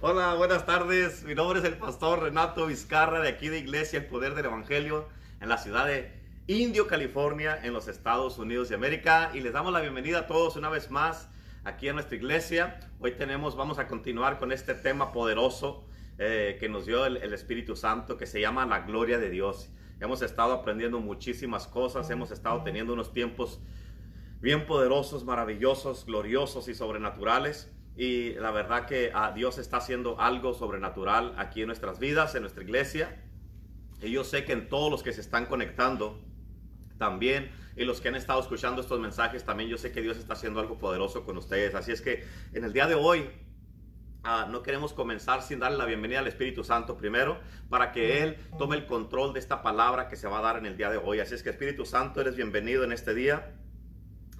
Hola, buenas tardes. Mi nombre es el pastor Renato Vizcarra de aquí de Iglesia El Poder del Evangelio en la ciudad de Indio, California, en los Estados Unidos de América. Y les damos la bienvenida a todos una vez más aquí a nuestra iglesia. Hoy tenemos, vamos a continuar con este tema poderoso eh, que nos dio el, el Espíritu Santo que se llama la gloria de Dios. Hemos estado aprendiendo muchísimas cosas, hemos estado teniendo unos tiempos bien poderosos, maravillosos, gloriosos y sobrenaturales. Y la verdad que ah, Dios está haciendo algo sobrenatural aquí en nuestras vidas, en nuestra iglesia. Y yo sé que en todos los que se están conectando también y los que han estado escuchando estos mensajes también yo sé que Dios está haciendo algo poderoso con ustedes. Así es que en el día de hoy ah, no queremos comenzar sin darle la bienvenida al Espíritu Santo primero para que Él tome el control de esta palabra que se va a dar en el día de hoy. Así es que Espíritu Santo, eres bienvenido en este día.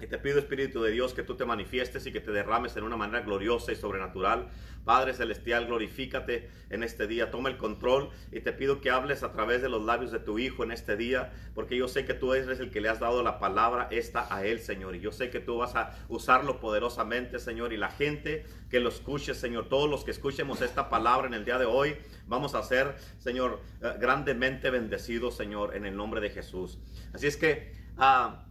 Y te pido, Espíritu de Dios, que tú te manifiestes y que te derrames en una manera gloriosa y sobrenatural. Padre Celestial, glorifícate en este día. Toma el control y te pido que hables a través de los labios de tu Hijo en este día, porque yo sé que tú eres el que le has dado la palabra esta a Él, Señor. Y yo sé que tú vas a usarlo poderosamente, Señor. Y la gente que lo escuche, Señor, todos los que escuchemos esta palabra en el día de hoy, vamos a ser, Señor, eh, grandemente bendecidos, Señor, en el nombre de Jesús. Así es que... ah,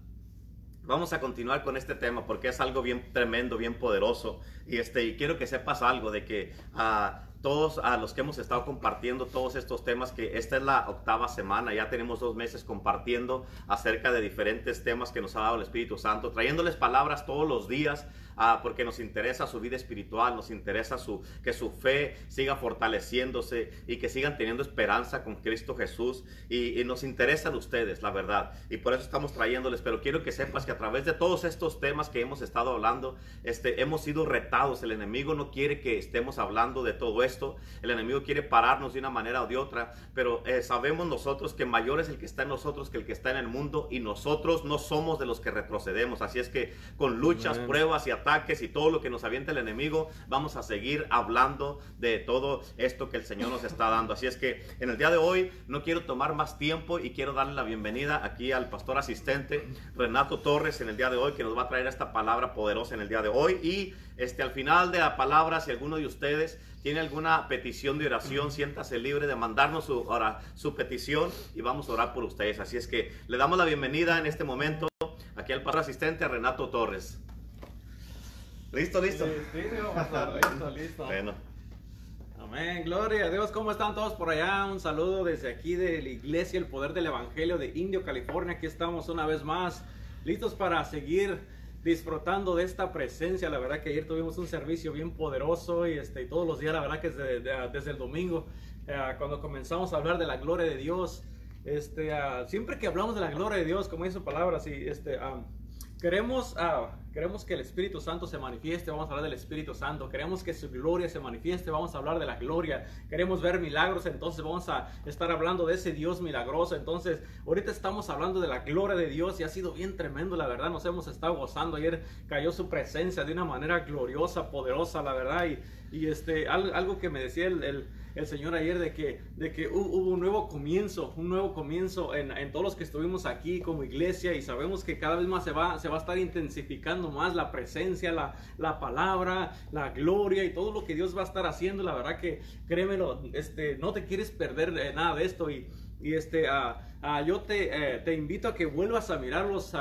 Vamos a continuar con este tema porque es algo bien tremendo, bien poderoso. Y, este, y quiero que sepas algo de que a todos a los que hemos estado compartiendo todos estos temas, que esta es la octava semana, ya tenemos dos meses compartiendo acerca de diferentes temas que nos ha dado el Espíritu Santo, trayéndoles palabras todos los días ah, porque nos interesa su vida espiritual, nos interesa su, que su fe siga fortaleciéndose y que sigan teniendo esperanza con Cristo Jesús. Y, y nos interesan ustedes, la verdad. Y por eso estamos trayéndoles. Pero quiero que sepas que a través de todos estos temas que hemos estado hablando, este, hemos sido retados. El enemigo no quiere que estemos hablando de todo esto. El enemigo quiere pararnos de una manera o de otra. Pero eh, sabemos nosotros que mayor es el que está en nosotros que el que está en el mundo. Y nosotros no somos de los que retrocedemos. Así es que con luchas, pruebas y ataques y todo lo que nos avienta el enemigo, vamos a seguir hablando de todo esto que el Señor nos está dando. Así es que en el día de hoy no quiero tomar más tiempo y quiero darle la bienvenida aquí al pastor asistente Renato Torres en el día de hoy que nos va a traer esta palabra poderosa en el día de hoy y este al final de la palabra si alguno de ustedes tiene alguna petición de oración, siéntase libre de mandarnos su, ora- su petición y vamos a orar por ustedes. Así es que le damos la bienvenida en este momento aquí al pastor asistente Renato Torres. ¿Listo, listo? listo, listo. Bueno. Amén, gloria a Dios. ¿Cómo están todos por allá? Un saludo desde aquí de la iglesia El Poder del Evangelio de Indio, California. Aquí estamos una vez más, listos para seguir disfrutando de esta presencia. La verdad que ayer tuvimos un servicio bien poderoso y, este, y todos los días, la verdad que desde, de- desde el domingo, eh, cuando comenzamos a hablar de la gloria de Dios, este, siempre que hablamos de la gloria de Dios, como dice su palabra, sí, este, Queremos, ah, queremos que el Espíritu Santo se manifieste, vamos a hablar del Espíritu Santo. Queremos que su gloria se manifieste, vamos a hablar de la gloria. Queremos ver milagros, entonces vamos a estar hablando de ese Dios milagroso. Entonces, ahorita estamos hablando de la gloria de Dios y ha sido bien tremendo, la verdad. Nos hemos estado gozando. Ayer cayó su presencia de una manera gloriosa, poderosa, la verdad. Y, y este, al- algo que me decía el- el Señor ayer de que, de que hu- hubo un nuevo comienzo, un nuevo comienzo en, en todos los que estuvimos aquí como iglesia y sabemos que cada vez más se va, se va a estar intensificando más la presencia, la, la palabra, la gloria y todo lo que Dios va a estar haciendo. La verdad que créemelo, este, no te quieres perder eh, nada de esto y, y este, ah, ah, yo te, eh, te invito a que vuelvas a mirar los,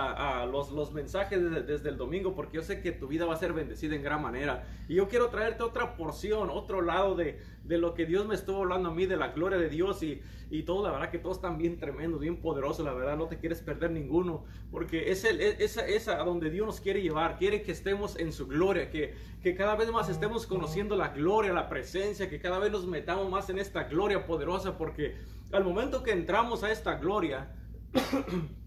los, los mensajes desde, desde el domingo porque yo sé que tu vida va a ser bendecida en gran manera. Y yo quiero traerte otra porción, otro lado de, de lo que Dios me estuvo hablando a mí, de la gloria de Dios y, y todo, la verdad que todos están bien tremendos, bien poderosos, la verdad, no te quieres perder ninguno, porque es, el, es, es a donde Dios nos quiere llevar, quiere que estemos en su gloria, que, que cada vez más estemos conociendo la gloria, la presencia, que cada vez nos metamos más en esta gloria poderosa, porque al momento que entramos a esta gloria,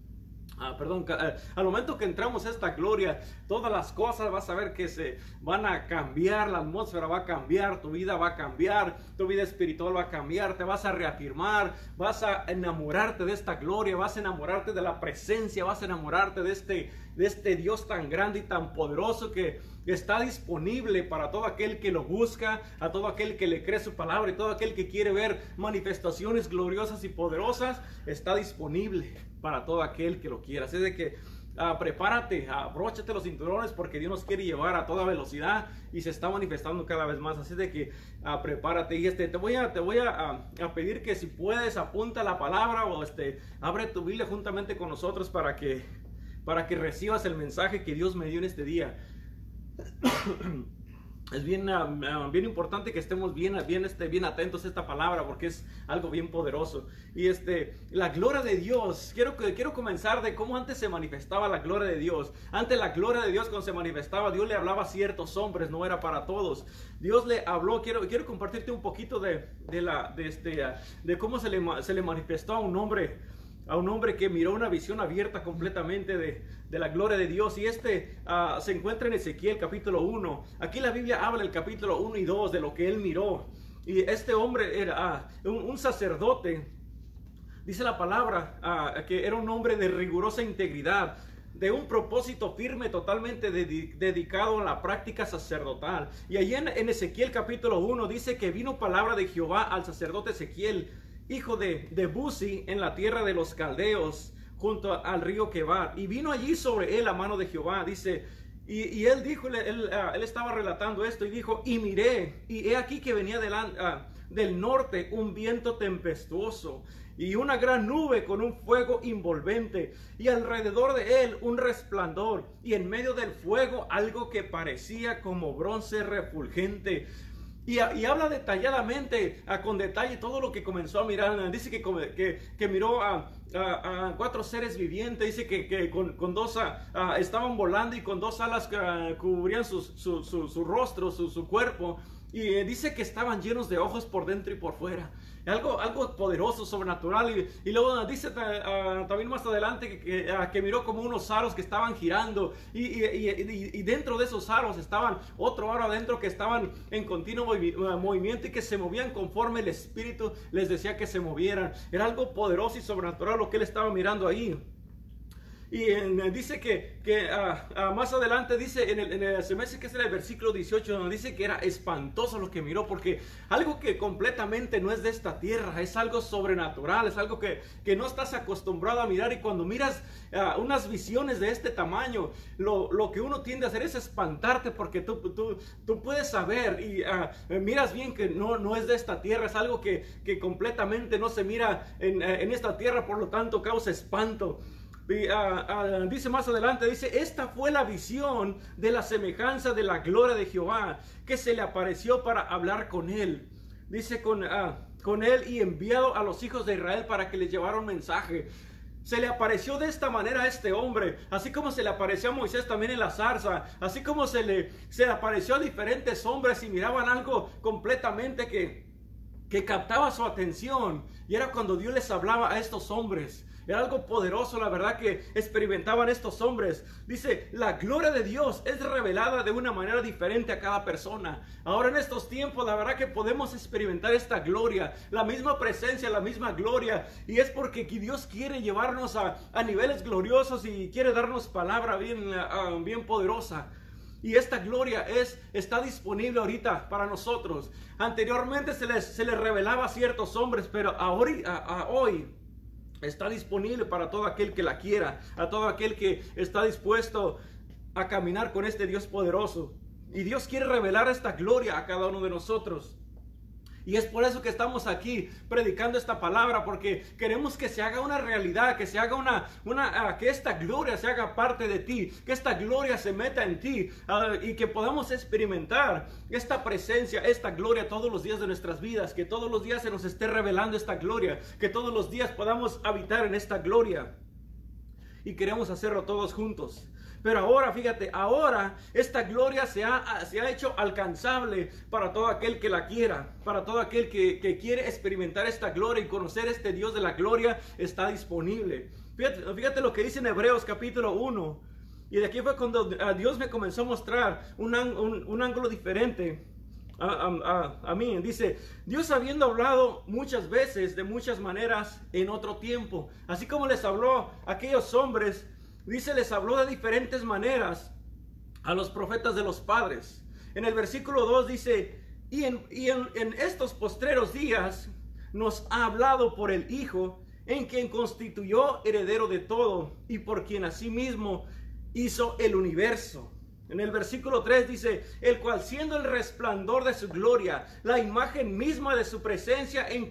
Ah, perdón, eh, al momento que entramos a esta gloria, todas las cosas vas a ver que se van a cambiar, la atmósfera va a cambiar, tu vida va a cambiar, tu vida espiritual va a cambiar, te vas a reafirmar, vas a enamorarte de esta gloria, vas a enamorarte de la presencia, vas a enamorarte de este, de este Dios tan grande y tan poderoso que está disponible para todo aquel que lo busca, a todo aquel que le cree su palabra y todo aquel que quiere ver manifestaciones gloriosas y poderosas, está disponible para todo aquel que lo quiera. Así de que ah, prepárate, abróchate los cinturones porque Dios nos quiere llevar a toda velocidad y se está manifestando cada vez más. Así de que ah, prepárate. Y este, te voy, a, te voy a, a, pedir que si puedes apunta la palabra o este, abre tu Biblia juntamente con nosotros para que, para que recibas el mensaje que Dios me dio en este día es bien, ah, ah, bien importante que estemos bien, bien, este, bien atentos a esta palabra porque es algo bien poderoso. Y este, la gloria de Dios, quiero, quiero comenzar de cómo antes se manifestaba la gloria de Dios. Antes la gloria de Dios cuando se manifestaba, Dios le hablaba a ciertos hombres, no era para todos. Dios le habló, quiero, quiero compartirte un poquito de, de la, de, este, de cómo se le, se le manifestó a un hombre a un hombre que miró una visión abierta completamente de, de la gloria de Dios. Y este uh, se encuentra en Ezequiel capítulo 1. Aquí la Biblia habla el capítulo 1 y 2 de lo que él miró. Y este hombre era uh, un, sacerdote. Dice la palabra uh, que era un hombre de rigurosa integridad de un propósito firme totalmente dedicado a la práctica sacerdotal. Y allí en, en Ezequiel capítulo 1 dice que vino palabra de Jehová al sacerdote Ezequiel hijo de, de Buzi, en la tierra de los caldeos, junto al río Kebar. Y vino allí sobre él la mano de Jehová, dice, y, él dijo, ah, él, estaba relatando esto y dijo, y miré, y he aquí que venía ah, del norte un viento tempestuoso y una gran nube con un fuego envolvente y alrededor de él un resplandor y en medio del fuego algo que parecía como bronce refulgente y, habla detalladamente, con detalle, todo lo que comenzó a mirar. Dice que, miró a, cuatro seres vivientes. Dice que, con, dos estaban volando y con dos alas cubrían su, su, rostro, su, cuerpo. Y eh, dice que estaban llenos de ojos por dentro y por fuera algo, algo poderoso, sobrenatural. Y, y luego dice uh, también más adelante que, uh, que, miró como unos aros que estaban girando y, dentro de esos aros estaban otro aro adentro que estaban en continuo uh, movimiento y que se movían conforme el Espíritu les decía que se movieran. Era algo poderoso y sobrenatural lo que él estaba mirando ahí. Y dice que, que ah, ah, más adelante dice, en el, en el, se me que es el versículo 18, donde dice que era espantoso lo que miró, porque algo que completamente no es de esta tierra, es algo sobrenatural, es algo que, que no estás acostumbrado a mirar. Y cuando miras ah, unas visiones de este tamaño, lo, lo, que uno tiende a hacer es espantarte, porque tú, tú, tú puedes saber y miras bien que no, no es de esta tierra, es algo que, que completamente no se mira en, en esta tierra, por lo tanto causa espanto. Ah, ah, dice más adelante, dice, esta fue la visión de la semejanza de la gloria de Jehová que se le apareció para hablar con él. Dice con, uh, con él y enviado a los hijos de Israel para que les llevara mensaje. Se le apareció de esta manera a este hombre, así como se le apareció a Moisés también en la zarza, así como se le, se le apareció a diferentes hombres y miraban algo completamente que, que captaba su atención. Y era cuando Dios les hablaba a estos hombres. Era algo poderoso, la verdad, que experimentaban estos hombres. Dice, la gloria de Dios es revelada de una manera diferente a cada persona. Ahora en estos tiempos, la verdad que podemos experimentar esta gloria, la misma presencia, la misma gloria. Y es porque Dios quiere llevarnos a, niveles gloriosos y quiere darnos palabra bien, ah, bien poderosa. Y esta gloria es, está disponible ahorita para nosotros. Anteriormente se les, se les revelaba a ciertos hombres, pero ahora, a hoy está disponible para todo aquel que la quiera, a todo aquel que está dispuesto a caminar con este Dios poderoso. Y Dios quiere revelar esta gloria a cada uno de nosotros. Y es por eso que estamos aquí predicando esta palabra, porque queremos que se haga una realidad, que se haga una, una ah, que esta gloria se haga parte de ti, que esta gloria se meta en ti uh, y que podamos experimentar esta presencia, esta gloria todos los días de nuestras vidas, que todos los días se nos esté revelando esta gloria, que todos los días podamos habitar en esta gloria. Y queremos hacerlo todos juntos. Pero ahora, fíjate, ahora esta gloria se ha, se ha hecho alcanzable para todo aquel que la quiera, para todo aquel que, quiere experimentar esta gloria y conocer este Dios de la gloria, está disponible. Fíjate, lo que dice en Hebreos capítulo 1. Y de aquí fue cuando Dios me comenzó a mostrar un, ángulo diferente. A, a, mí. Dice, Dios habiendo hablado muchas veces, de muchas maneras, en otro tiempo, así como les habló a aquellos hombres dice, les habló de diferentes maneras a los profetas de los padres. En el versículo 2 dice, y en, estos postreros días nos ha hablado por el Hijo, en quien constituyó heredero de todo y por quien asimismo hizo el universo. En el versículo 3 dice, el cual siendo el resplandor de su gloria, la imagen misma de su presencia en,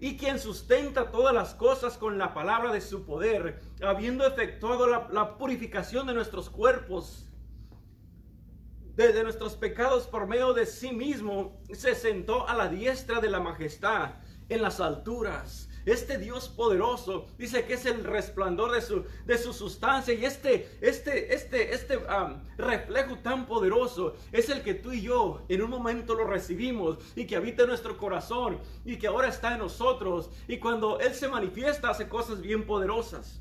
y quien sustenta todas las cosas con la palabra de su poder, habiendo efectuado la, purificación de nuestros cuerpos, de, de nuestros pecados por medio de sí mismo, se sentó a la diestra de la majestad en las alturas este Dios poderoso dice que es el resplandor de su, de su sustancia y este, este, este, este reflejo tan poderoso es el que tú y yo en un momento lo recibimos y que habita en nuestro corazón y que ahora está en nosotros. Y cuando Él se manifiesta hace cosas bien poderosas.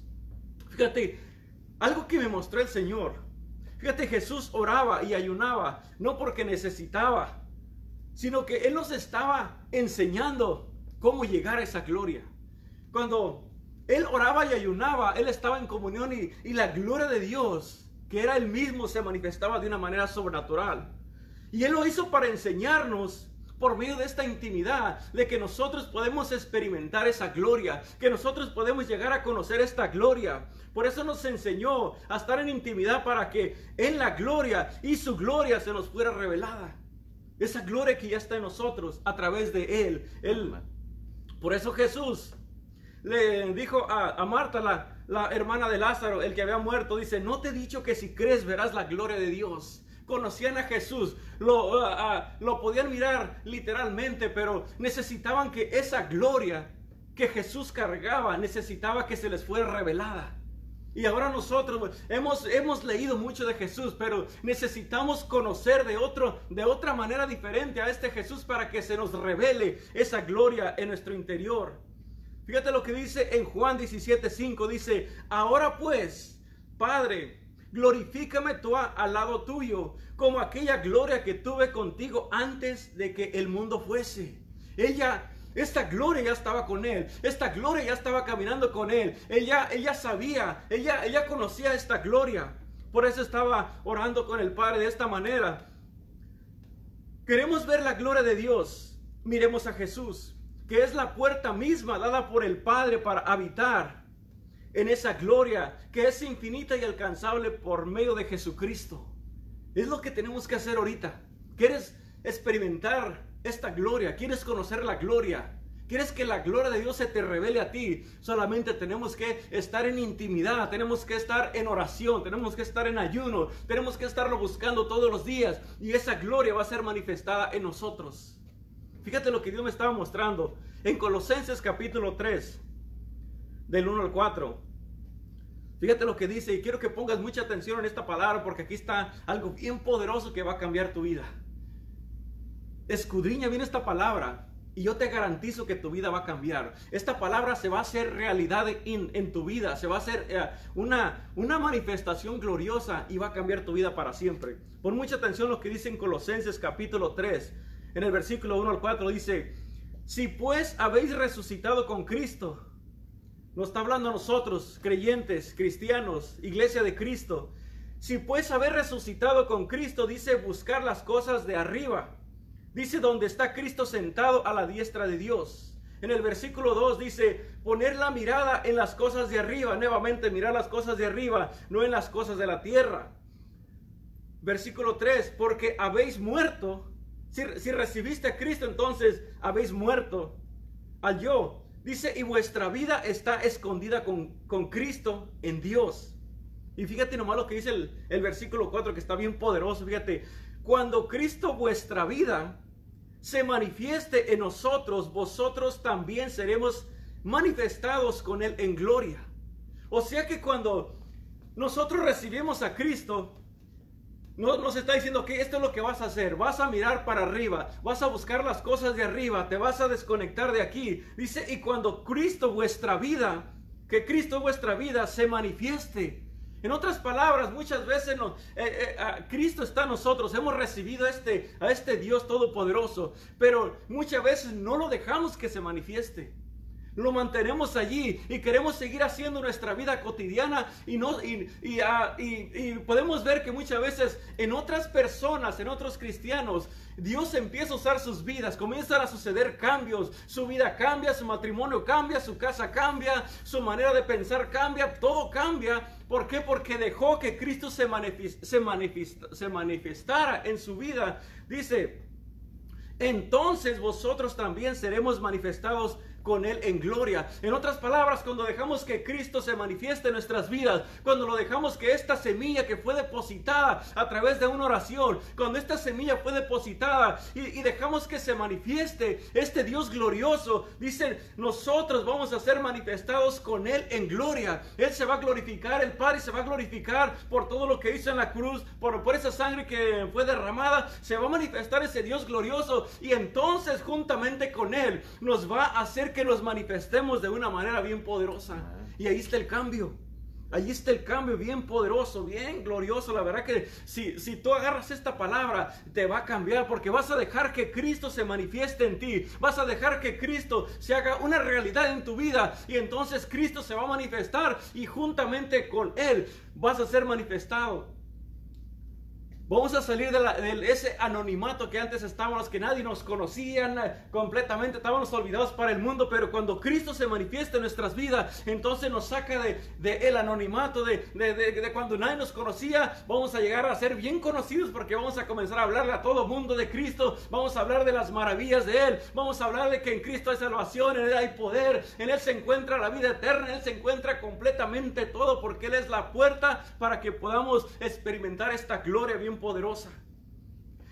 Fíjate, algo que me mostró el Señor. Fíjate, Jesús oraba y ayunaba, no porque necesitaba, sino que Él nos estaba enseñando cómo llegar a esa gloria. Cuando él oraba y ayunaba, él estaba en comunión y, y la gloria de Dios, que era él mismo, se manifestaba de una manera sobrenatural. Y él lo hizo para enseñarnos por medio de esta intimidad, de que nosotros podemos experimentar esa gloria, que nosotros podemos llegar a conocer esta gloria. Por eso nos enseñó a estar en intimidad para que en la gloria y su gloria se nos fuera revelada. Esa gloria que ya está en nosotros a través de Él. él por eso Jesús le dijo a, Marta, la, la, hermana de Lázaro, el que había muerto, dice, no te he dicho que si crees verás la gloria de Dios. Conocían a Jesús, lo, lo podían mirar literalmente, pero necesitaban que esa gloria que Jesús cargaba, necesitaba que se les fuera revelada. Y ahora nosotros hemos, hemos leído mucho de Jesús, pero necesitamos conocer de, otro, de otra manera diferente a este Jesús para que se nos revele esa gloria en nuestro interior. Fíjate lo que dice en Juan 17:5. Dice, ahora pues, Padre, glorifícame tú al lado tuyo, como aquella gloria que tuve contigo antes de que el mundo fuese. Ella, esta gloria ya estaba con él, esta gloria ya estaba caminando con él. Ella, ella sabía, ella, ella conocía esta gloria. Por eso estaba orando con el Padre de esta manera. Queremos ver la gloria de Dios. Miremos a Jesús que es la puerta misma dada por el Padre para habitar en esa gloria que es infinita y alcanzable por medio de Jesucristo. Es lo que tenemos que hacer ahorita. ¿Quieres experimentar esta gloria? ¿Quieres conocer la gloria? ¿Quieres que la gloria de Dios se te revele a ti? Solamente tenemos que estar en intimidad, tenemos que estar en oración, tenemos que estar en ayuno, tenemos que estarlo buscando todos los días y esa gloria va a ser manifestada en nosotros. Fíjate lo que Dios me estaba mostrando en Colosenses capítulo 3, del 1 al 4. Fíjate lo que dice y quiero que pongas mucha atención en esta palabra porque aquí está algo bien poderoso que va a cambiar tu vida. Escudriña bien esta palabra y yo te garantizo que tu vida va a cambiar. Esta palabra se va a hacer realidad en, tu vida, se va a hacer eh, una, una manifestación gloriosa y va a cambiar tu vida para siempre. Pon mucha atención lo que dice en Colosenses capítulo 3, en el versículo 1 al 4 dice, si pues habéis resucitado con Cristo, nos está hablando a nosotros, creyentes, cristianos, iglesia de Cristo, si pues habéis resucitado con Cristo, dice buscar las cosas de arriba, dice donde está Cristo sentado a la diestra de Dios. En el versículo 2 dice, poner la mirada en las cosas de arriba, nuevamente mirar las cosas de arriba, no en las cosas de la tierra. Versículo 3, porque habéis muerto si, recibiste a Cristo, entonces habéis muerto al yo. Dice, y vuestra vida está escondida con, con Cristo en Dios. Y fíjate nomás lo que dice el, el versículo 4, que está bien poderoso. Fíjate, cuando Cristo vuestra vida se manifieste en nosotros, vosotros también seremos manifestados con Él en gloria. O sea que cuando nosotros recibimos a Cristo, no nos está diciendo que esto es lo que vas a hacer. Vas a mirar para arriba, vas a buscar las cosas de arriba, te vas a desconectar de aquí. Dice, y cuando Cristo vuestra vida, que Cristo vuestra vida se manifieste. En otras palabras, muchas veces eh, eh, Cristo está en nosotros, hemos recibido este, a este Dios todopoderoso, pero muchas veces no lo dejamos que se manifieste. Lo mantenemos allí y queremos seguir haciendo nuestra vida cotidiana y, no, y, ah, y, y, podemos ver que muchas veces en otras personas, en otros cristianos, Dios empieza a usar sus vidas, comienzan a suceder cambios, su vida cambia, su matrimonio cambia, su casa cambia, su manera de pensar cambia, todo cambia. ¿Por qué? Porque dejó que Cristo se, se, se manifestara en su vida. Dice, entonces vosotros también seremos manifestados con Él en gloria. En otras palabras, cuando dejamos que Cristo se manifieste en nuestras vidas, cuando lo dejamos que esta semilla que fue depositada a través de una oración, cuando esta semilla fue depositada y, dejamos que se manifieste este Dios glorioso, dicen, nosotros vamos a ser manifestados con Él en gloria. Él se va a glorificar, el Padre se va a glorificar por todo lo que hizo en la cruz, por, por esa sangre que fue derramada, se va a manifestar ese Dios glorioso y entonces juntamente con Él nos va a hacer que nos manifestemos de una manera bien poderosa. Y ahí está el cambio. Ahí está el cambio bien poderoso, bien glorioso. La verdad que si, si tú agarras esta palabra, te va a cambiar porque vas a dejar que Cristo se manifieste en ti. Vas a dejar que Cristo se haga una realidad en tu vida. Y entonces Cristo se va a manifestar y juntamente con Él vas a ser manifestado. Vamos a salir de, ese anonimato que antes estábamos, que nadie nos conocía completamente, estábamos olvidados para el mundo, pero cuando Cristo se manifiesta en nuestras vidas, entonces nos saca de, el anonimato, de, de, cuando nadie nos conocía, vamos a llegar a ser bien conocidos porque vamos a comenzar a hablarle a todo mundo de Cristo, vamos a hablar de las maravillas de Él, vamos a hablar de que en Cristo hay salvación, en Él hay poder, en Él se encuentra la vida eterna, en Él se encuentra completamente todo porque Él es la puerta para que podamos experimentar esta gloria bien poderosa.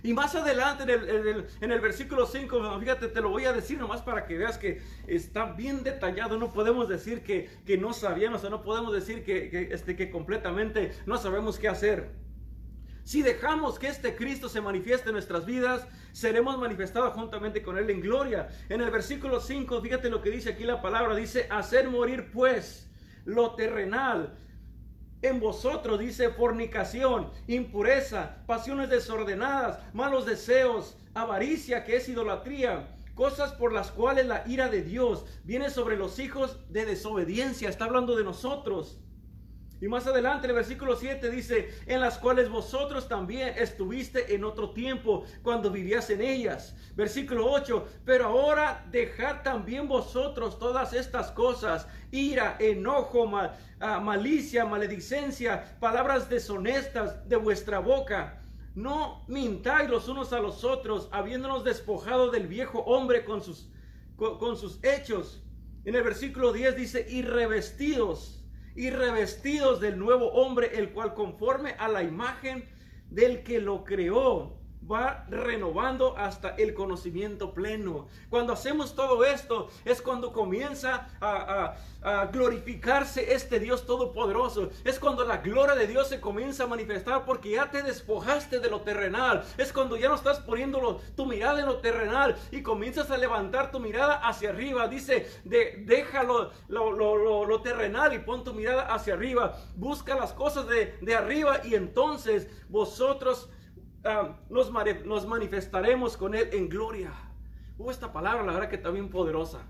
Y más adelante en el, versículo 5, fíjate, te lo voy a decir nomás para que veas que está bien detallado. No podemos decir que, que no sabíamos o no podemos decir que, que, este, que completamente no sabemos qué hacer. Si dejamos que este Cristo se manifieste en nuestras vidas, seremos manifestados juntamente con Él en gloria. En el versículo 5, fíjate lo que dice aquí la palabra, dice, hacer morir pues lo terrenal en vosotros, dice, fornicación, impureza, pasiones desordenadas, malos deseos, avaricia, que es idolatría, cosas por las cuales la ira de Dios viene sobre los hijos de desobediencia. Está hablando de nosotros. Y más adelante el versículo 7 dice, en las cuales vosotros también estuviste en otro tiempo cuando vivías en ellas. Versículo 8, pero ahora dejad también vosotros todas estas cosas, ira, enojo, ah, malicia, maledicencia, palabras deshonestas de vuestra boca. No mintáis los unos a los otros, habiéndonos despojado del viejo hombre con sus, con sus hechos. En el versículo 10 dice, y revestidos y revestidos del nuevo hombre, el cual conforme a la imagen del que lo creó, va renovando hasta el conocimiento pleno. Cuando hacemos todo esto es cuando comienza a, glorificarse este Dios todopoderoso. Es cuando la gloria de Dios se comienza a manifestar porque ya te despojaste de lo terrenal. Es cuando ya no estás poniendo tu mirada en lo terrenal y comienzas a levantar tu mirada hacia arriba. Dice, de, lo, terrenal y pon tu mirada hacia arriba. Busca las cosas de arriba y entonces vosotros Ah, nos, manifestaremos con Él en gloria. Hubo esta palabra, la verdad que está bien poderosa.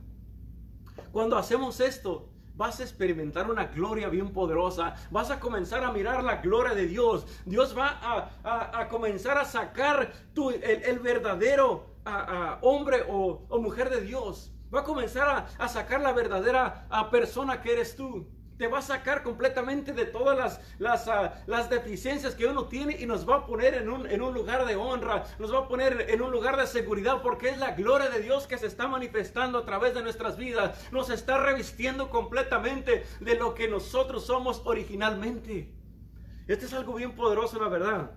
Cuando hacemos esto, vas a experimentar una gloria bien poderosa. Vas a comenzar a mirar la gloria de Dios. Dios va a, comenzar a sacar el, verdadero hombre o, mujer de Dios. Va a comenzar a, sacar la verdadera persona que eres tú te va a sacar completamente de todas las, ah, las, deficiencias que uno tiene y nos va a poner en un, en un lugar de honra, nos va a poner en un lugar de seguridad porque es la gloria de Dios que se está manifestando a través de nuestras vidas, nos está revistiendo completamente de lo que nosotros somos originalmente. Este es algo bien poderoso, la verdad.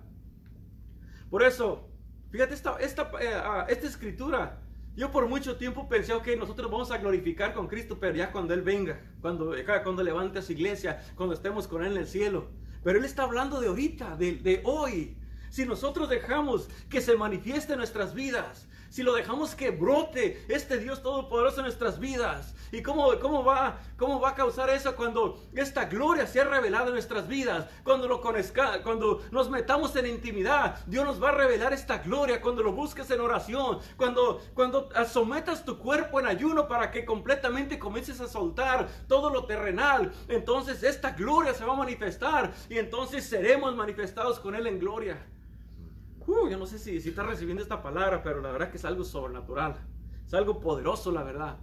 Por eso, fíjate esta, esta, eh, ah, esta escritura yo por mucho tiempo pensé, que nosotros vamos a glorificar con Cristo, pero ya cuando Él venga, cuando, cuando levante a su iglesia, cuando estemos con Él en el cielo. Pero Él está hablando de ahorita, de, de hoy. Si nosotros dejamos que se manifieste en nuestras vidas, si lo dejamos que brote este Dios Todopoderoso en nuestras vidas. ¿Y cómo, cómo, va, cómo va a causar eso cuando esta gloria sea revelada en nuestras vidas? Cuando, lo conozca, cuando nos metamos en intimidad, Dios nos va a revelar esta gloria. Cuando lo busques en oración, cuando, cuando sometas tu cuerpo en ayuno para que completamente comiences a soltar todo lo terrenal, entonces esta gloria se va a manifestar y entonces seremos manifestados con Él en gloria. Uh, yo no sé si, si estás recibiendo esta palabra, pero la verdad que es algo sobrenatural. Es algo poderoso, la verdad.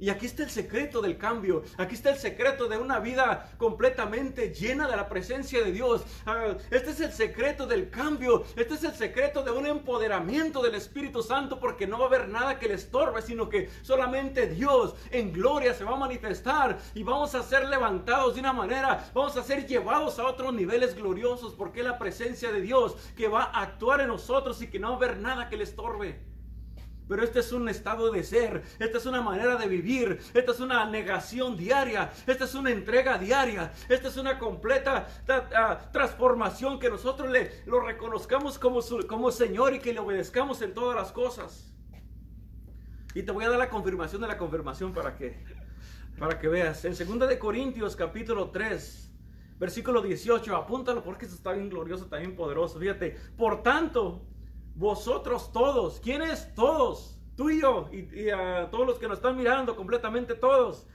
Y aquí está el secreto del cambio. Aquí está el secreto de una vida completamente llena de la presencia de Dios. Ah, este es el secreto del cambio. Este es el secreto de un empoderamiento del Espíritu Santo porque no va a haber nada que le estorbe, sino que solamente Dios en gloria se va a manifestar y vamos a ser levantados de una manera, vamos a ser llevados a otros niveles gloriosos porque es la presencia de Dios que va a actuar en nosotros y que no va a haber nada que le estorbe. Pero este es un estado de ser, esta es una manera de vivir, esta es una negación diaria, esta es una entrega diaria, esta es una completa transformación que nosotros le, lo reconozcamos como, como Señor y que le obedezcamos en todas las cosas. Y te voy a dar la confirmación de la confirmación para que, para que veas. En 2 de Corintios capítulo 3, versículo 18, apúntalo porque esto está bien glorioso, está bien poderoso. Fíjate, por tanto, vosotros todos, ¿quiénes? Todos, tú y yo, y, a todos los que nos están mirando, completamente todos,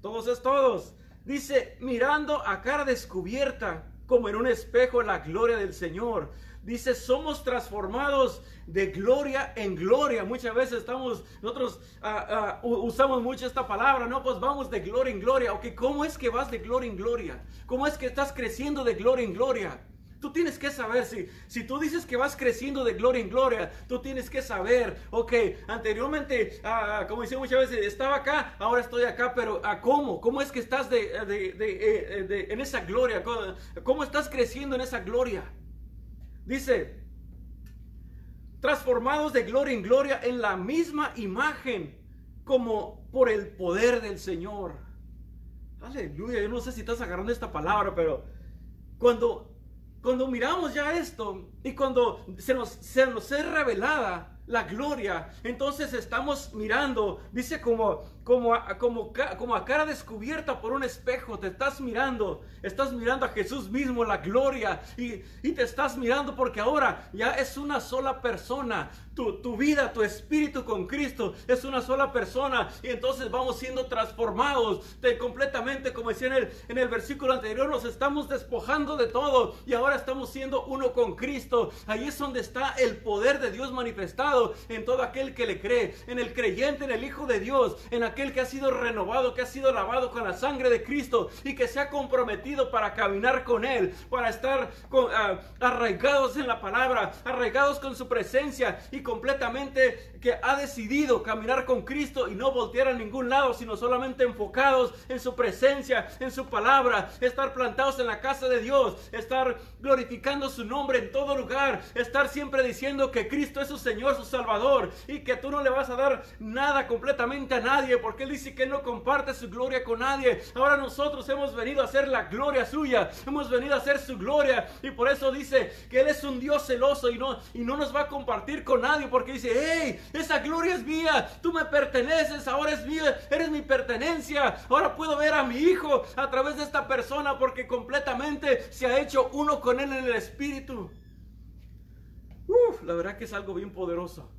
todos es todos. Dice, mirando a cara descubierta, como en un espejo, la gloria del Señor. Dice, somos transformados de gloria en gloria. Muchas veces estamos, nosotros ah, ah, usamos mucho esta palabra, ¿no? Pues vamos de gloria en gloria. Ok, ¿cómo es que vas de gloria en gloria? ¿Cómo es que estás creciendo de gloria en gloria? Tú tienes que saber, si, si tú dices que vas creciendo de gloria en gloria, tú tienes que saber, ok, anteriormente, ah, como decía muchas veces, estaba acá, ahora estoy acá, pero ¿a cómo? ¿Cómo es que estás de, eh, en esa gloria? ¿Cómo estás creciendo en esa gloria? Dice, transformados de gloria en gloria en la misma imagen, como por el poder del Señor. Aleluya, yo no sé si estás agarrando esta palabra, pero cuando cuando miramos ya esto y cuando se nos, se nos es revelada la gloria, entonces estamos mirando, dice como como a, como, como cara descubierta por un espejo, te estás mirando, estás mirando a Jesús mismo, la gloria, y, y te estás mirando porque ahora ya es una sola persona, tu, tu, vida, tu espíritu con Cristo es una sola persona, y entonces vamos siendo transformados de, completamente, como decía en el, en el versículo anterior, nos estamos despojando de todo, y ahora estamos siendo uno con Cristo, ahí es donde está el poder de Dios manifestado en todo aquel que le cree, en el creyente, en el Hijo de Dios, en que ha sido renovado, que ha sido lavado con la sangre de Cristo y que se ha comprometido para caminar con Él, para estar ah, arraigados en la palabra, arraigados con su presencia y completamente que ha decidido caminar con Cristo y no voltear a ningún lado, sino solamente enfocados en su presencia, en su palabra, estar plantados en la casa de Dios, estar glorificando su nombre en todo lugar, estar siempre diciendo que Cristo es su Señor, su Salvador y que tú no le vas a dar nada completamente a nadie porque Él dice que no comparte su gloria con nadie. Ahora nosotros hemos venido a hacer la gloria suya, hemos venido a hacer su gloria y por eso dice que Él es un Dios celoso y no, y no nos va a compartir con nadie porque dice, hey, esa gloria es mía, tú me perteneces, ahora es mía, eres mi pertenencia, ahora puedo ver a mi hijo a través de esta persona porque completamente se ha hecho uno con Él en el Espíritu. La verdad que es algo bien poderoso.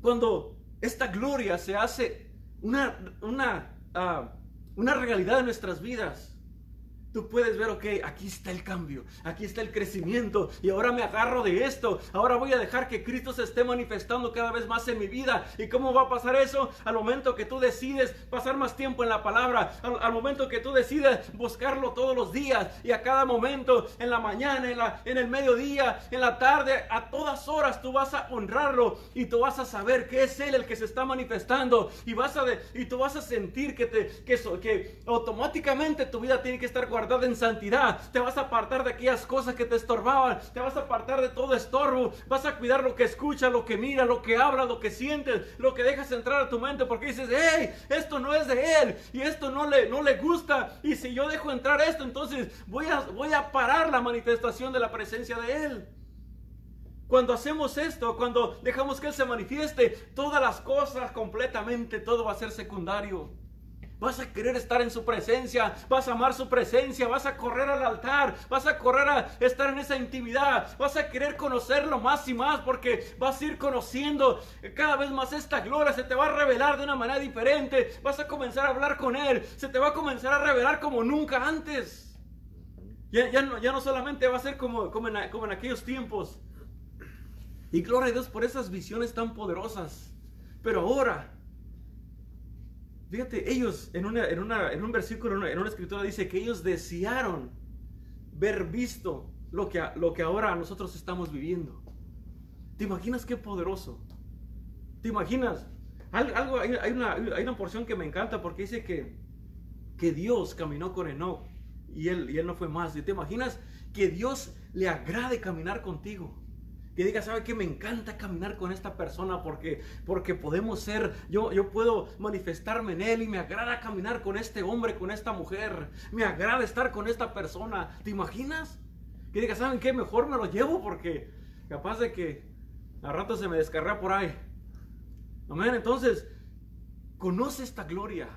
Cuando esta gloria se hace una, una, uh, una realidad de nuestras vidas. Tú puedes ver, ok, aquí está el cambio, aquí está el crecimiento y ahora me agarro de esto. Ahora voy a dejar que Cristo se esté manifestando cada vez más en mi vida. ¿Y cómo va a pasar eso? Al momento que tú decides pasar más tiempo en la palabra, al, momento que tú decides buscarlo todos los días y a cada momento, en la mañana, en, la, en el mediodía, en la tarde, a todas horas tú vas a honrarlo y tú vas a saber que es Él el que se está manifestando y, vas a y tú vas a sentir que, te, que automáticamente tu vida tiene que estar guardada en santidad. Te vas a apartar de aquellas cosas que te estorbaban. Te vas a apartar de todo estorbo. Vas a cuidar lo que escuchas, lo que mira, lo que habla, lo que sientes, lo que dejas entrar a tu mente. Porque dices, hey, esto no es de él y esto no le, no le gusta. Y si yo dejo entrar esto, entonces voy a, voy a parar la manifestación de la presencia de él. Cuando hacemos esto, cuando dejamos que Él se manifieste, todas las cosas completamente, todo va a ser secundario. Vas a querer estar en su presencia, vas a amar su presencia, vas a correr al altar, vas a correr a estar en esa intimidad, vas a querer conocerlo más y más porque vas a ir conociendo cada vez más esta gloria, se te va a revelar de una manera diferente, vas a comenzar a hablar con Él, se te va a comenzar a revelar como nunca antes. Ya, no, ya no, solamente va a ser como, como, en, como en aquellos tiempos. Y gloria a Dios por esas visiones tan poderosas. Pero ahora Fíjate, ellos en, una, en, una, en un versículo, en una, escritura dice que ellos desearon ver visto lo que, lo que ahora nosotros estamos viviendo. ¿Te imaginas qué poderoso? ¿Te imaginas? Algo, hay, una, hay una porción que me encanta porque dice que, que Dios caminó con Enoch y él, y él no fue más. ¿Te imaginas que Dios le agrade caminar contigo? Que diga, ¿sabe qué? Me encanta caminar con esta persona porque, porque podemos ser, yo, yo puedo manifestarme en él y me agrada caminar con este hombre, con esta mujer. Me agrada estar con esta persona. ¿Te imaginas? Que diga, ¿saben qué? Mejor me lo llevo porque capaz de que a rato se me descarga por ahí. Amén. Entonces, conoce esta gloria.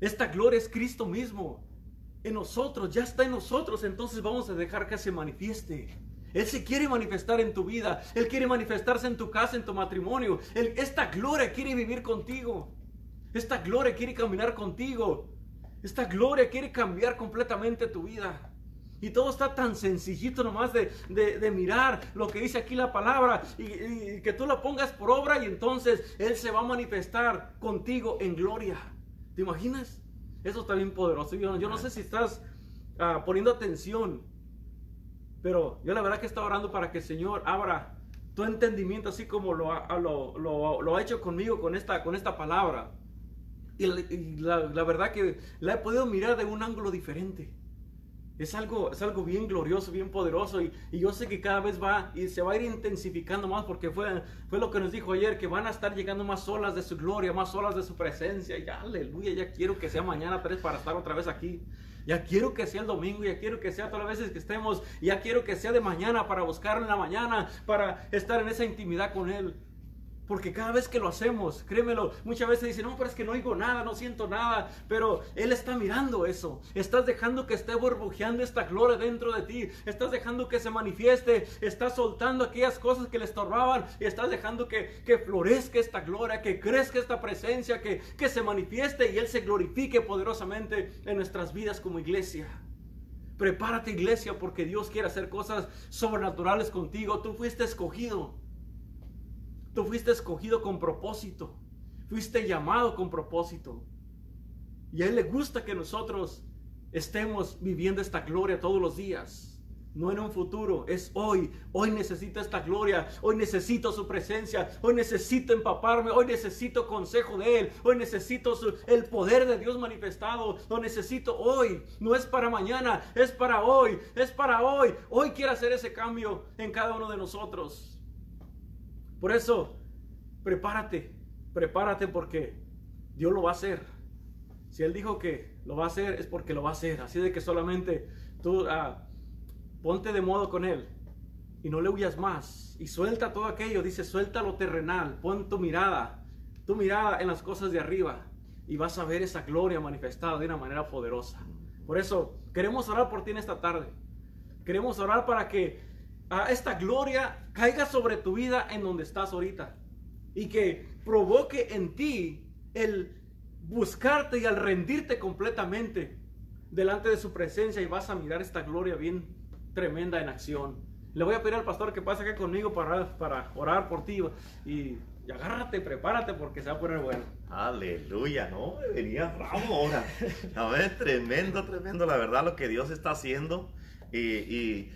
Esta gloria es Cristo mismo. En nosotros, ya está en nosotros. Entonces vamos a dejar que se manifieste. Él se quiere manifestar en tu vida. Él quiere manifestarse en tu casa, en tu matrimonio. esta gloria quiere vivir contigo. Esta gloria quiere caminar contigo. Esta gloria quiere cambiar completamente tu vida. Y todo está tan sencillito nomás de, mirar lo que dice aquí la palabra y, que tú la pongas por obra y entonces Él se va a manifestar contigo en gloria. ¿Te imaginas? Eso está bien poderoso. Yo, no sé si estás ah, poniendo atención pero yo la verdad que estaba orando para que el Señor abra tu entendimiento así como lo, ha hecho conmigo con esta, con esta palabra. Y, la, verdad que la he podido mirar de un ángulo diferente. Es algo, es algo bien glorioso, bien poderoso y, yo sé que cada vez va y se va a ir intensificando más porque fue, fue lo que nos dijo ayer, que van a estar llegando más olas de su gloria, más olas de su presencia. Y aleluya, ya quiero que sea mañana tres para estar otra vez aquí. Ya quiero que sea el domingo, ya quiero que sea todas las veces que estemos, ya quiero que sea de mañana para buscarlo en la mañana, para estar en esa intimidad con Él. Porque cada vez que lo hacemos, créemelo, muchas veces dicen, no, pero es que no oigo nada, no siento nada, pero Él está mirando eso. Estás dejando que esté burbujeando esta gloria dentro de ti. Estás dejando que se manifieste, estás soltando aquellas cosas que le estorbaban y estás dejando que, que florezca esta gloria, que crezca esta presencia, que, que se manifieste y Él se glorifique poderosamente en nuestras vidas como iglesia. Prepárate iglesia porque Dios quiere hacer cosas sobrenaturales contigo. Tú fuiste escogido. Tú fuiste escogido con propósito. Fuiste llamado con propósito. Y a Él le gusta que nosotros estemos viviendo esta gloria todos los días. No en un futuro, es hoy. Hoy necesito esta gloria. Hoy necesito su presencia. Hoy necesito empaparme. Hoy necesito consejo de Él. Hoy necesito el poder de Dios manifestado. Lo necesito hoy. No es para mañana, es para hoy. Es para hoy. Hoy quiero hacer ese cambio en cada uno de nosotros. Por eso, prepárate, prepárate porque Dios lo va a hacer. Si Él dijo que lo va a hacer, es porque lo va a hacer. Así de que solamente tú ah, ponte de modo con Él y no le huyas más. Y suelta todo aquello, dice, suelta lo terrenal, pon tu mirada, tu mirada en las cosas de arriba y vas a ver esa gloria manifestada de una manera poderosa. Por eso queremos orar por ti en esta tarde. Queremos orar para que esta gloria caiga sobre tu vida en donde estás ahorita. Y que provoque en ti el buscarte y al rendirte completamente delante de su presencia y vas a mirar esta gloria bien tremenda en acción. Le voy a pedir al pastor que pase acá conmigo para, para orar por ti y, agárrate, prepárate porque se va a poner bueno. Aleluya, ¿no? Venía bravo ahora. A ver, tremendo, tremendo, la verdad, lo que Dios está haciendo. y, y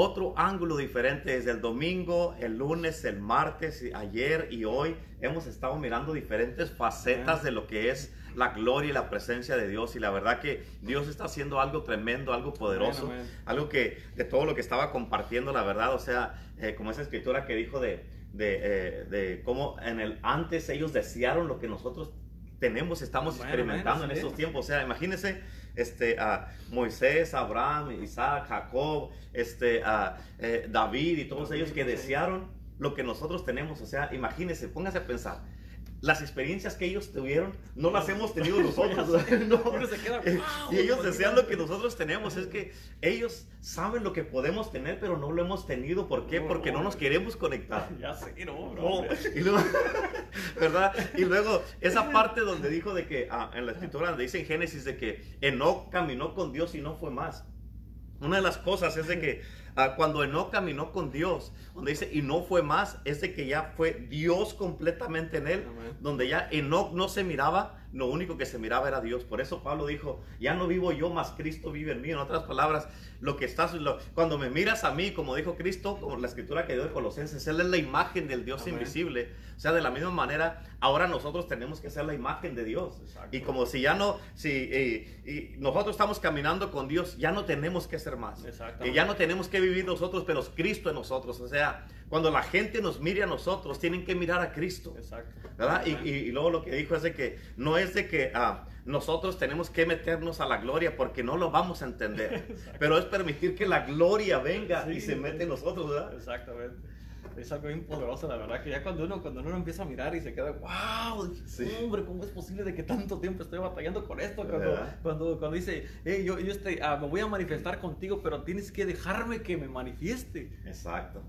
otro ángulo diferente desde el domingo, el lunes, el martes, ayer y hoy. Hemos estado mirando diferentes facetas de lo que es la gloria y la presencia de Dios. Y la verdad que Dios está haciendo algo tremendo, algo poderoso. Algo que de todo lo que estaba compartiendo, la verdad, o sea, eh, como esa escritura que dijo de, de, eh, de, cómo en el antes ellos desearon lo que nosotros tenemos, estamos experimentando en estos tiempos. O sea, imagínense este, a Moisés, Abraham, Isaac, Jacob, este, a eh, David y todos ellos que desearon lo que nosotros tenemos. O sea, imagínense, póngase a pensar las experiencias que ellos tuvieron no las hemos tenido nosotros. no. Y ellos desean lo que nosotros tenemos. Es que ellos saben lo que podemos tener, pero no lo hemos tenido. ¿Por qué? Porque no nos queremos conectar. Ya sé, no, bro. Y luego, ¿verdad? Y luego, esa parte donde dijo de que, ah, en la escritura, donde dice en Génesis de que Enoch caminó con Dios y no fue más. Una de las cosas es de que Ah, cuando Enoch caminó con Dios, donde dice, y no fue más, es de que ya fue Dios completamente en él, donde ya Enoch no se miraba, lo único que se miraba era Dios. Por eso Pablo dijo, ya no vivo yo, más Cristo vive en mí. En otras palabras, lo que estás, cuando me miras a mí, como dijo Cristo, como la escritura que dio de Colosenses, Él es la imagen del Dios invisible. O sea, de la misma manera, ahora nosotros tenemos que ser la imagen de Dios. Y como si ya no, si y nosotros estamos caminando con Dios, ya no tenemos que ser más. Y ya no tenemos que vivir vivir nosotros, pero es Cristo en nosotros. O sea, cuando la gente nos mire a nosotros, tienen que mirar a Cristo. Exacto. ¿verdad? Y, y, luego lo que dijo es de que no es de que ah, nosotros tenemos que meternos a la gloria porque no lo vamos a entender, pero es permitir que la gloria venga y se mete en nosotros, ¿verdad? Exactamente es algo bien poderoso, la verdad, que ya cuando uno, cuando uno empieza a mirar y se queda, wow, hombre, ¿cómo es posible de que tanto tiempo estoy batallando con esto? Cuando, cuando, cuando, dice, hey, yo, yo estoy, ah, me voy a manifestar contigo, pero tienes que dejarme que me manifieste. Exacto.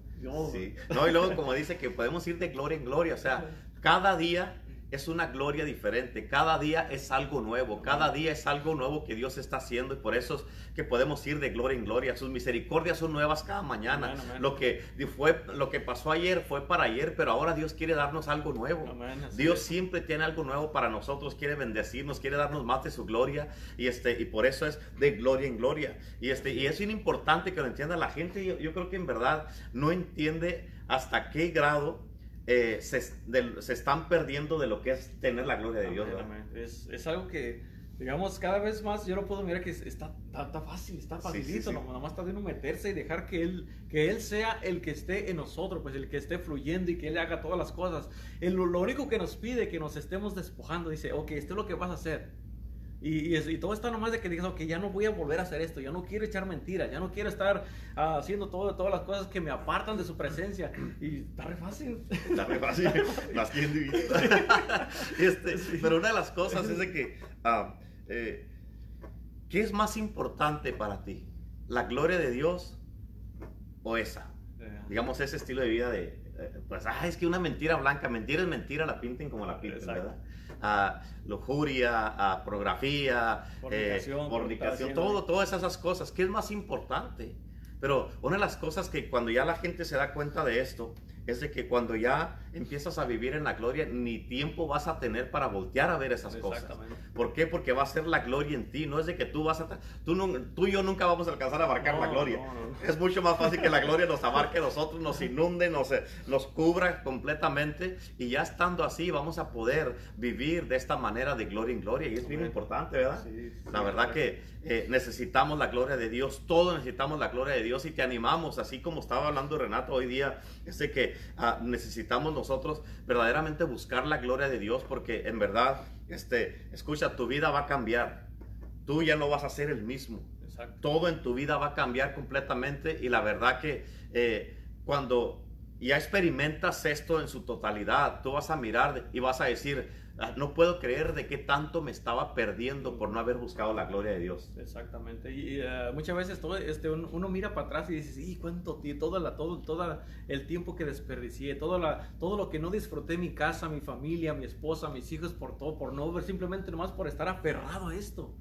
Sí. No, y luego como dice que podemos ir de gloria en gloria, o sea, cada día es una gloria diferente. Cada día es algo nuevo. Cada día es algo nuevo que Dios está haciendo y por eso es que podemos ir de gloria en gloria. Sus misericordias son nuevas cada mañana. Lo que fue, lo que pasó ayer fue para ayer, pero ahora Dios quiere darnos algo nuevo. Dios siempre tiene algo nuevo para nosotros. Quiere bendecirnos, quiere darnos más de su gloria y este y por eso es de gloria en gloria. Y este y es bien importante que lo entienda la gente. Yo, yo creo que en verdad no entiende hasta qué grado eh, se, se, están perdiendo de lo que es tener la gloria de Dios. Es, es, algo que, digamos, cada vez más yo lo puedo mirar que está, está, fácil, está facilito, nada más está de uno meterse y dejar que él, que él sea el que esté en nosotros, pues el que esté fluyendo y que Él haga todas las cosas. lo, lo único que nos pide que nos estemos despojando, dice, ok, esto es lo que vas a hacer y, y, todo está nomás de que digas, que ya no voy a volver a hacer esto, ya no quiero echar mentiras, ya no quiero estar ah, haciendo todo, todas las cosas que me apartan de su presencia. Y está re fácil. Está re fácil, más que este, Pero una de las cosas es de que, uh, eh, ¿qué es más importante para ti? ¿La gloria de Dios o esa? Eh. Digamos, ese estilo de vida de, eh, pues, ah, es que una mentira blanca, mentira es mentira, la pinten como la pinten, ¿verdad? A lujuria, a pornografía, fornicación, eh, todo, todas esas cosas. ¿Qué es más importante? Pero una de las cosas que cuando ya la gente se da cuenta de esto, es de que cuando ya empiezas a vivir en la gloria, ni tiempo vas a tener para voltear a ver esas cosas. ¿Por qué? Porque va a ser la gloria en ti. No es de que tú vas a... Tú, tú y yo nunca vamos a alcanzar a abarcar la gloria. es mucho más fácil que la gloria nos abarque a nosotros, nos inunde, nos, nos cubra completamente. Y ya estando así, vamos a poder vivir de esta manera de gloria en gloria. Y es bien importante, ¿verdad? la verdad que eh, necesitamos la gloria de Dios. Todos necesitamos la gloria de Dios. Y te animamos, así como estaba hablando Renato hoy día, es de que Ah, necesitamos nosotros verdaderamente buscar la gloria de Dios porque en verdad, este, escucha, tu vida va a cambiar. Tú ya no vas a ser el mismo. Todo en tu vida va a cambiar completamente y la verdad que eh, cuando ya experimentas esto en su totalidad, tú vas a mirar y vas a decir, Ah, no puedo creer de qué tanto me estaba perdiendo por no haber buscado la gloria de Dios. Exactamente. Y uh, muchas veces todo, este, uno, mira para atrás y dice, sí, cuánto todo, la, todo, todo el tiempo que desperdicié, todo, la, todo lo que no disfruté, mi casa, mi familia, mi esposa, mis hijos, por todo, por no ver, simplemente nomás por estar aferrado a esto.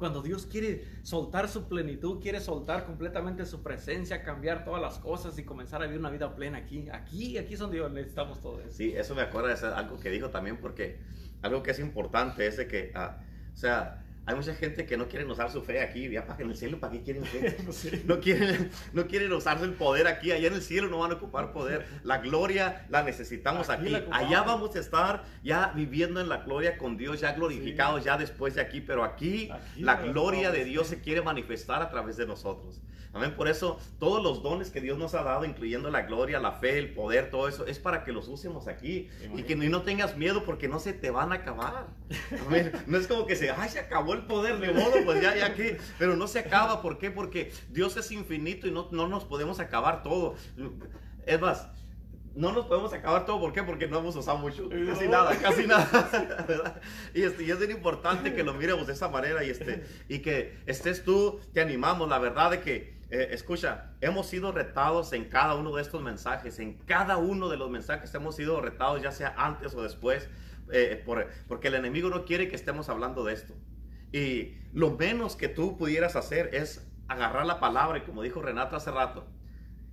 Cuando Dios quiere soltar su plenitud, quiere soltar completamente su presencia, cambiar todas las cosas y comenzar a vivir una vida plena aquí. Aquí, aquí es donde necesitamos todo eso. Sí, eso me acuerda de algo que dijo también porque algo que es importante es de que, ah, o sea, hay mucha gente que no quiere usar su fe aquí, ya para en el cielo, ¿para qué quieren fe? no, quieren, no quieren usar el poder aquí, allá en el cielo no van a ocupar poder. La gloria la necesitamos aquí. Allá vamos a estar ya viviendo en la gloria con Dios, ya glorificados ya después de aquí, pero aquí, la gloria de Dios se quiere manifestar a través de nosotros. Amén. Por eso todos los dones que Dios nos ha dado, incluyendo la gloria, la fe, el poder, todo eso, es para que los usemos aquí. Y que no tengas miedo porque no se te van a acabar. Amén. No es como que se, ay, se acabó el poder, de modo, pues ya, ya que. Pero no se acaba. ¿Por qué? Porque Dios es infinito y no, no nos podemos acabar todo. Es más, no nos podemos acabar todo, ¿por qué? Porque no hemos usado mucho, casi nada, casi nada, Y, este, y es bien importante que lo miremos de esa manera y, este, y que estés tú, te animamos, la verdad de que, eh, escucha, hemos sido retados en cada uno de estos mensajes, en cada uno de los mensajes hemos sido retados, ya sea antes o después, eh, por, porque el enemigo no quiere que estemos hablando de esto. Y lo menos que tú pudieras hacer es agarrar la palabra y como dijo Renata hace rato,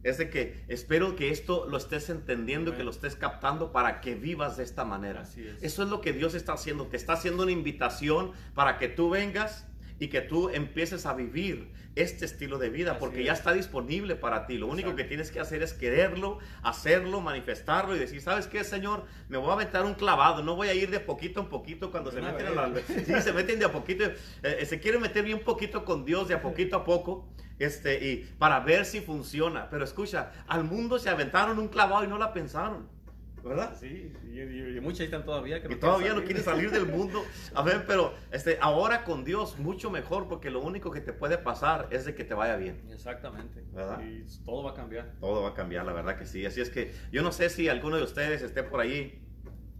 es de que espero que esto lo estés entendiendo, que lo estés captando para que vivas de esta manera. Eso es lo que Dios está haciendo. Te está haciendo una invitación para que tú vengas y que tú empieces a vivir este estilo de vida, porque ya está disponible para ti. Lo único que tienes que hacer es quererlo, hacerlo, manifestarlo y decir, ¿sabes qué, Señor? Me voy a aventar un clavado, no voy a ir de poquito en poquito cuando se meten, a la... sí, se meten de a poquito, eh, se quieren meter bien poquito con Dios de a poquito a poco este, y para ver si funciona. Pero escucha, al mundo se aventaron un clavado y no la pensaron. ¿Verdad? Sí, y, muchos están todavía que no todavía no quieren salir del mundo. A ver, pero este, ahora con Dios mucho mejor porque lo único que te puede pasar es de que te vaya bien. Exactamente. Y todo va a cambiar. Todo va a cambiar, la verdad que sí. Así es que yo no sé si alguno de ustedes esté por ahí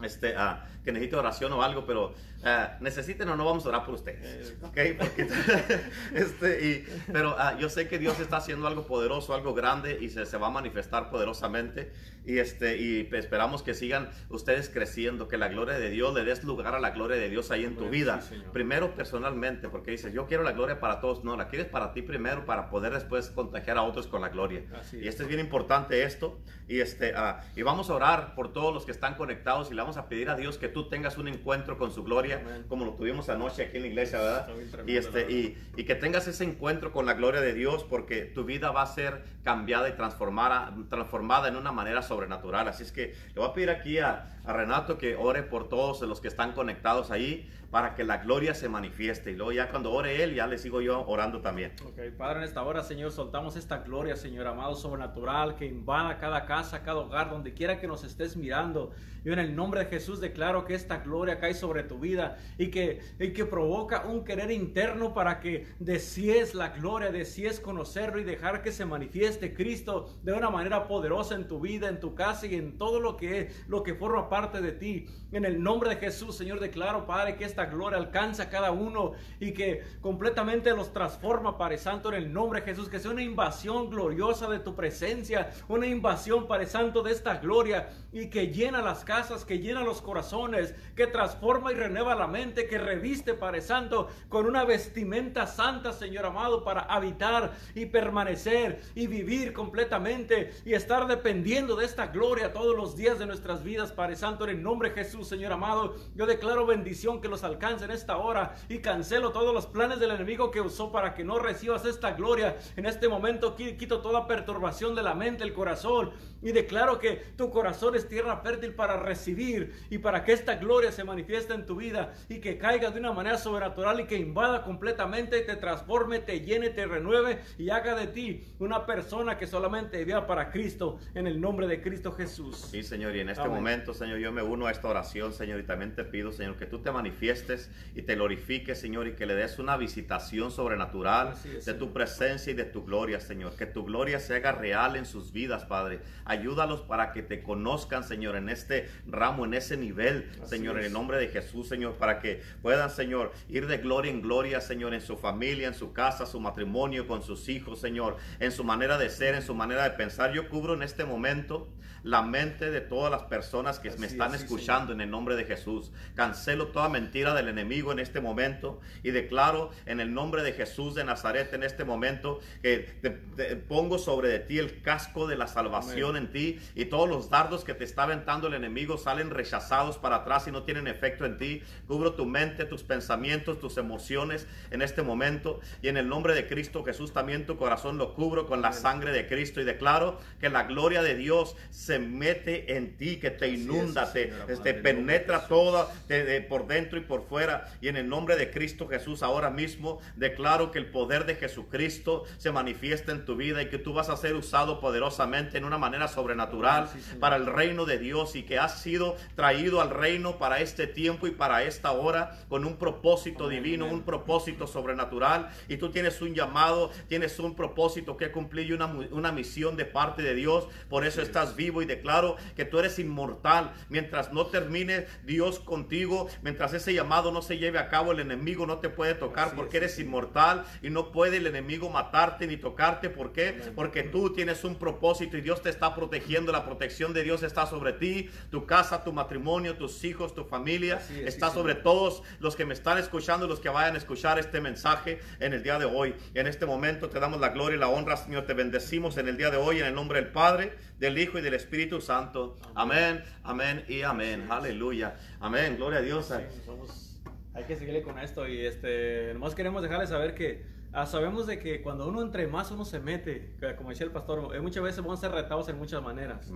este, uh, que necesite oración o algo, pero uh, necesiten o no vamos a orar por ustedes. Eh, ¿Ok? Porque, este, y, pero uh, yo sé que Dios está haciendo algo poderoso, algo grande y se, se, va a manifestar poderosamente. Y, este, y esperamos que sigan ustedes creciendo, que la gloria de Dios le des lugar a la gloria de Dios ahí en tu vida. primero personalmente, porque dices, yo quiero la gloria para todos. No, la quieres para ti primero para poder después contagiar a otros con la gloria. y esto es bien importante esto. Y, este, y vamos a orar por todos los que están conectados y la vamos a pedir a Dios que tú tengas un encuentro con su gloria, como lo tuvimos anoche aquí en la iglesia, ¿verdad? Y, este, y, y, que tengas ese encuentro con la gloria de Dios, porque tu vida va a ser cambiada y transformada, transformada en una manera sobrenatural. Así es que le voy a pedir aquí a, a Renato que ore por todos los que están conectados ahí para que la gloria se manifieste. Y luego ya cuando ore Él, ya le sigo yo orando también. Ok, Padre, en esta hora, Señor, soltamos esta gloria, Señor amado, sobrenatural, que invada cada casa, cada hogar, donde quiera que nos estés mirando. Yo en el nombre de Jesús declaro que esta gloria cae sobre tu vida y que, y que provoca un querer interno para que desees la gloria, desees conocerlo y dejar que se manifieste Cristo de una manera poderosa en tu vida, en tu casa y en todo lo que, lo que forma parte de ti. En el nombre de Jesús, Señor, declaro, Padre, que esta gloria alcanza a cada uno y que completamente los transforma, Padre Santo, en el nombre de Jesús. Que sea una invasión gloriosa de tu presencia, una invasión, Padre Santo, de esta gloria y que llena las casas, que llena los corazones, que transforma y renueva la mente, que reviste, Padre Santo, con una vestimenta santa, Señor amado, para habitar y permanecer y vivir completamente y estar dependiendo de esta gloria todos los días de nuestras vidas, Padre Santo en el nombre de Jesús, Señor amado. Yo declaro bendición que los alcance en esta hora y cancelo todos los planes del enemigo que usó para que no recibas esta gloria. En este momento quito toda perturbación de la mente, el corazón y declaro que tu corazón es tierra fértil para recibir y para que esta gloria se manifieste en tu vida y que caiga de una manera sobrenatural y que invada completamente, te transforme, te llene, te renueve y haga de ti una persona que solamente viva para Cristo en el nombre de Cristo Jesús. Sí, Señor, y en este momento, Señor, yo me uno a esta oración, Señor, y también te pido, Señor, que tú te manifiestes y te glorifiques, Señor, y que le des una visitación sobrenatural de tu presencia y de tu gloria, Señor. Que tu gloria se haga real en sus vidas, Padre. Ayúdalos para que te conozcan, Señor, en este ramo, en ese nivel, Señor, en el nombre de Jesús, Señor, para que puedan, Señor, ir de gloria en gloria, Señor, en su familia, en su casa, su matrimonio, con sus hijos, Señor, en su manera de ser, en su manera de pensar. Yo cubro en este momento la mente de todas las personas que me están escuchando en el nombre de Jesús. Cancelo toda mentira del enemigo en este momento y declaro en el nombre de Jesús de Nazaret en este momento que te, pongo sobre de ti el casco de la salvación en ti y todos los dardos que te está aventando el enemigo salen rechazados para atrás y no tienen efecto en ti cubro tu mente, tus pensamientos, tus emociones en este momento. Y en el nombre de Cristo Jesús también tu corazón lo cubro con la sangre de Cristo y declaro que la gloria de Dios se mete en ti, que te inunda, te, te penetra toda de, por dentro y por fuera. Y en el nombre de Cristo Jesús ahora mismo declaro que el poder de Jesucristo se manifiesta en tu vida y que tú vas a ser usado poderosamente en una manera sobrenatural para el reino de Dios y que has sido traído al reino para este tiempo y para esta hora con un propósito divino, un propósito sobrenatural. Y tú tienes un llamado, tienes un propósito que cumplir y una, una misión de parte de Dios, por eso estás vivo y declaro que tú eres inmortal. Mientras no termine Dios contigo, mientras ese llamado no se lleve a cabo, el enemigo no te puede tocar porque eres inmortal y no puede el enemigo matarte ni tocarte, ¿por qué? Porque tú tienes un propósito y Dios te está protegiendo, la protección de Dios está sobre ti, tu casa, tu matrimonio, tus hijos, tu familia, está sobre todos los que me están escuchando y los que vayan a escuchar este mensaje en el día de hoy. En este momento te damos la gloria y la honra, Señor, te bendecimos en el día de hoy en el nombre del Padre, del Hijo y del Espíritu Santo. Amén, amén y amén. Aleluya. Amén, gloria a Dios. hay que seguirle con esto y este, nomás queremos dejarles saber que Ah, sabemos de que cuando uno entre más uno se mete, como decía el pastor, eh, muchas veces vamos a ser retados en muchas maneras,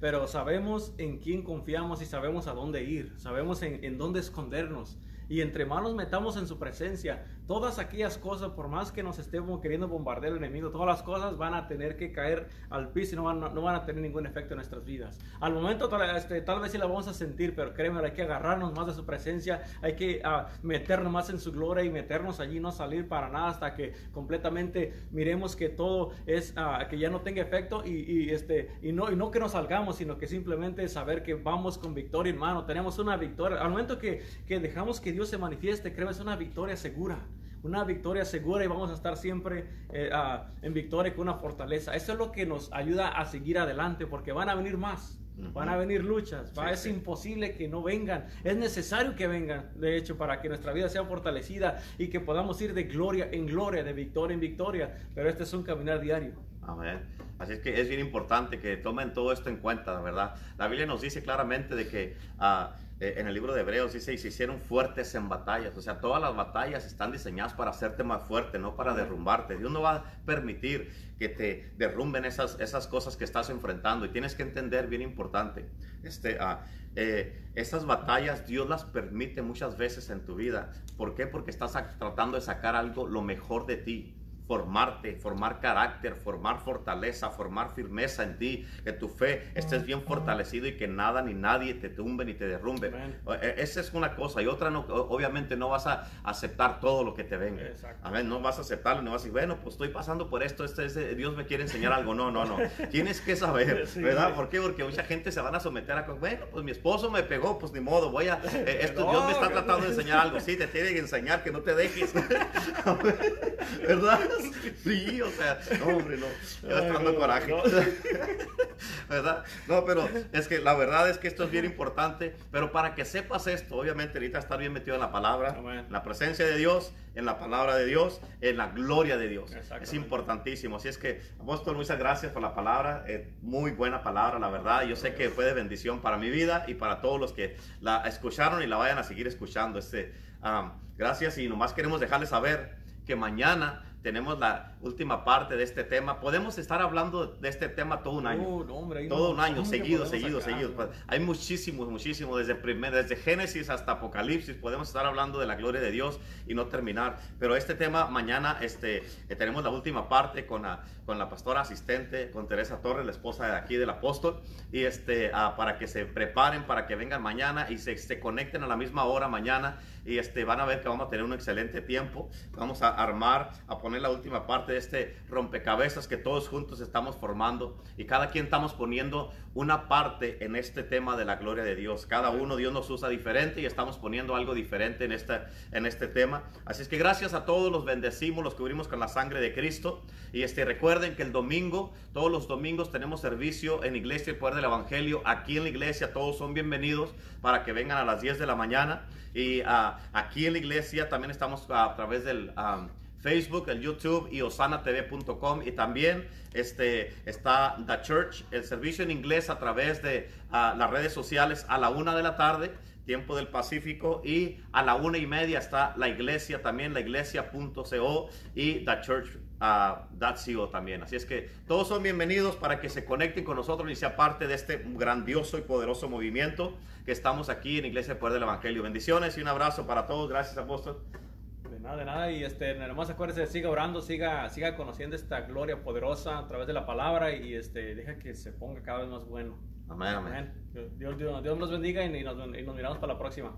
pero sabemos en quién confiamos y sabemos a dónde ir, sabemos en, en dónde escondernos. Y entre más nos metamos en su presencia, todas aquellas cosas, por más que nos estemos queriendo bombardear el enemigo, todas las cosas van a tener que caer al piso y no van, no van a tener ningún efecto en nuestras vidas. Al momento este, tal vez sí la vamos a sentir, pero créeme, hay que agarrarnos más de su presencia, hay que uh, meternos más en su gloria y meternos allí, no salir para nada hasta que completamente miremos que todo es, uh, que ya no tenga efecto y, y, este, y, no, y no que nos salgamos, sino que simplemente saber que vamos con victoria, hermano, tenemos una victoria. Al momento que, que dejamos que Dios se manifieste, creo es una victoria segura. Una victoria segura y vamos a estar siempre eh, en victoria con una fortaleza. Eso es lo que nos ayuda a seguir adelante porque van a venir más. Van a venir luchas, va, es imposible que no vengan, es necesario que vengan, de hecho, para que nuestra vida sea fortalecida y que podamos ir de gloria en gloria, de victoria en victoria, pero este es un caminar diario. Amén. Así es que es bien importante que tomen todo esto en cuenta, ¿verdad? La Biblia nos dice claramente de que uh, eh, en el libro de Hebreos dice, y se hicieron fuertes en batallas. O sea, todas las batallas están diseñadas para hacerte más fuerte, no para derrumbarte. Dios no va a permitir que te derrumben esas, esas cosas que estás enfrentando. Y tienes que entender, bien importante, este, uh, eh, esas batallas Dios las permite muchas veces en tu vida. ¿Por qué? Porque estás tratando de sacar algo, lo mejor de ti formarte, formar carácter, formar fortaleza, formar firmeza en ti, que tu fe estés bien fortalecido y que nada ni nadie te tumbe ni te derrumbe. E, esa es una cosa. Y otra, no, obviamente no vas a aceptar todo lo que te venga. Amén. No vas a aceptarlo, no vas a decir, bueno, pues estoy pasando por esto, este, Dios me quiere enseñar algo. No, no, no. Tienes que saber, ¿verdad? ¿Por qué? Porque mucha gente se van a someter a, bueno, pues mi esposo me pegó, pues ni modo, voy a, eh, esto, Dios me está tratando de enseñar algo. Sí, te tiene que enseñar que no te dejes. ¿Verdad? Sí, o sea, no, hombre, no. Ya está dando coraje. ¿Verdad? No, pero es que la verdad es que esto es bien importante. Pero para que sepas esto, obviamente, ahorita estar bien metido en la palabra, en la presencia de Dios, en la palabra de Dios, en la gloria de Dios. Es importantísimo. Así es que, apóstol, muchas gracias por la palabra. muy buena palabra, la verdad. Yo sé que fue de bendición para mi vida y para todos los que la escucharon y la vayan a seguir escuchando. Este, gracias y nomás queremos dejarles saber que mañana tenemos la última parte de este tema. Podemos estar hablando de este tema todo un año. todo un año, seguido, seguido, seguido. Hay muchísimos, muchísimos, desde, primer, desde Génesis hasta Apocalipsis, podemos estar hablando de la gloria de Dios y no terminar. Pero este tema, mañana este, eh, tenemos la última parte con la, con la pastora asistente, con Teresa Torres, la esposa de aquí del apóstol, y este, ah, para que se preparen, para que vengan mañana y se, se conecten a la misma hora mañana y este, van a ver que vamos a tener un excelente tiempo. Vamos a armar, a poner la última parte de este rompecabezas que todos juntos estamos formando y cada quien estamos poniendo una parte en este tema de la gloria de Dios. Cada uno Dios nos usa diferente y estamos poniendo algo diferente en este, en este tema. Así es que gracias a todos los bendecimos, los cubrimos con la sangre de Cristo. Y este, recuerden que el domingo, todos los domingos tenemos servicio en Iglesia El Poder del Evangelio. Aquí en la iglesia todos son bienvenidos para que vengan a las 10 de la mañana. Y uh, aquí en la iglesia también estamos a través del... Facebook, el YouTube y osanatv.com y también este, está The Church, el servicio en inglés a través de ah, las redes sociales a la una de la tarde tiempo del Pacífico y a la una y media está la iglesia también, la iglesia.co y the church.co también. Así es que todos son bienvenidos para que se conecten con nosotros y sea parte de este grandioso y poderoso movimiento que estamos aquí en Iglesia Poder del Evangelio. Bendiciones y un abrazo para todos. Gracias, apóstol. De nada, de nada. Y este, más acuérdese, siga orando, siga, siga conociendo esta gloria poderosa a través de la palabra y este, deja que se ponga cada vez más bueno. Amén, amén. Dios, Dios, Dios, nos bendiga y nos, y nos miramos para la próxima.